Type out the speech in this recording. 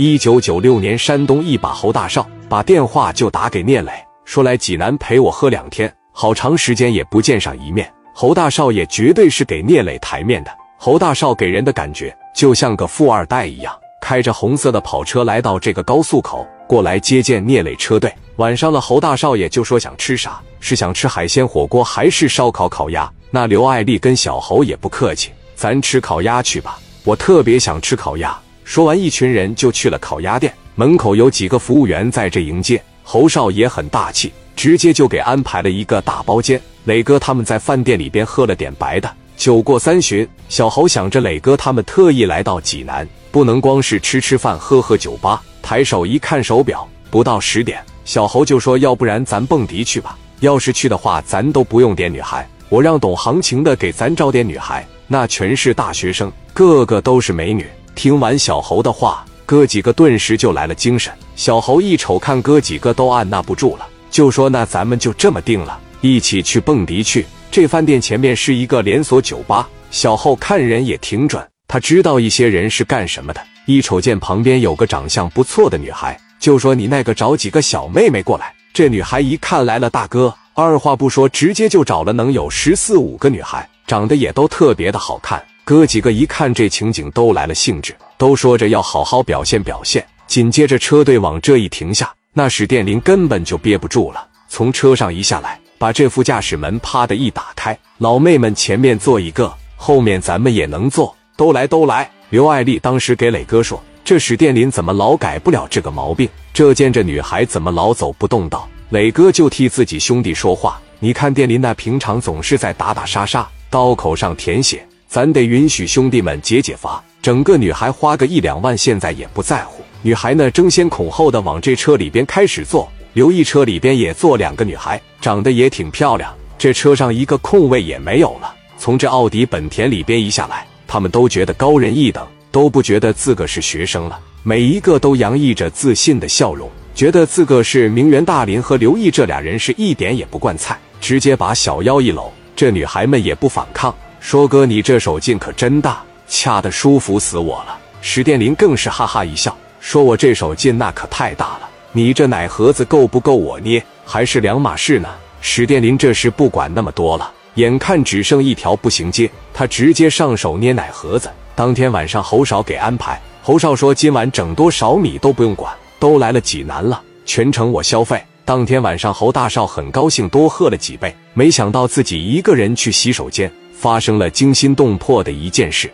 一九九六年，山东一把侯大少把电话就打给聂磊，说来济南陪我喝两天，好长时间也不见上一面。侯大少也绝对是给聂磊台面的。侯大少给人的感觉就像个富二代一样，开着红色的跑车来到这个高速口，过来接见聂磊车队。晚上了，侯大少爷就说想吃啥，是想吃海鲜火锅还是烧烤烤鸭？那刘爱丽跟小侯也不客气，咱吃烤鸭去吧，我特别想吃烤鸭。说完，一群人就去了烤鸭店门口，有几个服务员在这迎接。侯少也很大气，直接就给安排了一个大包间。磊哥他们在饭店里边喝了点白的。酒过三巡，小侯想着磊哥他们特意来到济南，不能光是吃吃饭、喝喝酒吧。抬手一看手表，不到十点，小侯就说：“要不然咱蹦迪去吧？要是去的话，咱都不用点女孩，我让懂行情的给咱找点女孩，那全是大学生，个个都是美女。”听完小侯的话，哥几个顿时就来了精神。小侯一瞅，看哥几个都按捺不住了，就说：“那咱们就这么定了，一起去蹦迪去。这饭店前面是一个连锁酒吧。”小侯看人也挺准，他知道一些人是干什么的。一瞅见旁边有个长相不错的女孩，就说：“你那个找几个小妹妹过来。”这女孩一看来了大哥，二话不说，直接就找了能有十四五个女孩，长得也都特别的好看。哥几个一看这情景，都来了兴致，都说着要好好表现表现。紧接着车队往这一停下，那史殿林根本就憋不住了，从车上一下来，把这副驾驶门啪的一打开：“老妹们，前面坐一个，后面咱们也能坐，都来都来。”刘爱丽当时给磊哥说：“这史殿林怎么老改不了这个毛病？这见这女孩怎么老走不动道？”磊哥就替自己兄弟说话：“你看殿林那平常总是在打打杀杀，刀口上舔血。”咱得允许兄弟们解解乏，整个女孩花个一两万，现在也不在乎。女孩呢，争先恐后的往这车里边开始坐。刘毅车里边也坐两个女孩，长得也挺漂亮。这车上一个空位也没有了。从这奥迪、本田里边一下来，他们都觉得高人一等，都不觉得自个是学生了。每一个都洋溢着自信的笑容，觉得自个是名媛。大林和刘毅这俩人是一点也不惯菜，直接把小腰一搂，这女孩们也不反抗。说哥，你这手劲可真大，掐的舒服死我了。史殿林更是哈哈一笑，说我这手劲那可太大了，你这奶盒子够不够我捏，还是两码事呢。史殿林这时不管那么多了，眼看只剩一条步行街，他直接上手捏奶盒子。当天晚上侯少给安排，侯少说今晚整多少米都不用管，都来了济南了，全程我消费。当天晚上侯大少很高兴，多喝了几杯，没想到自己一个人去洗手间。发生了惊心动魄的一件事。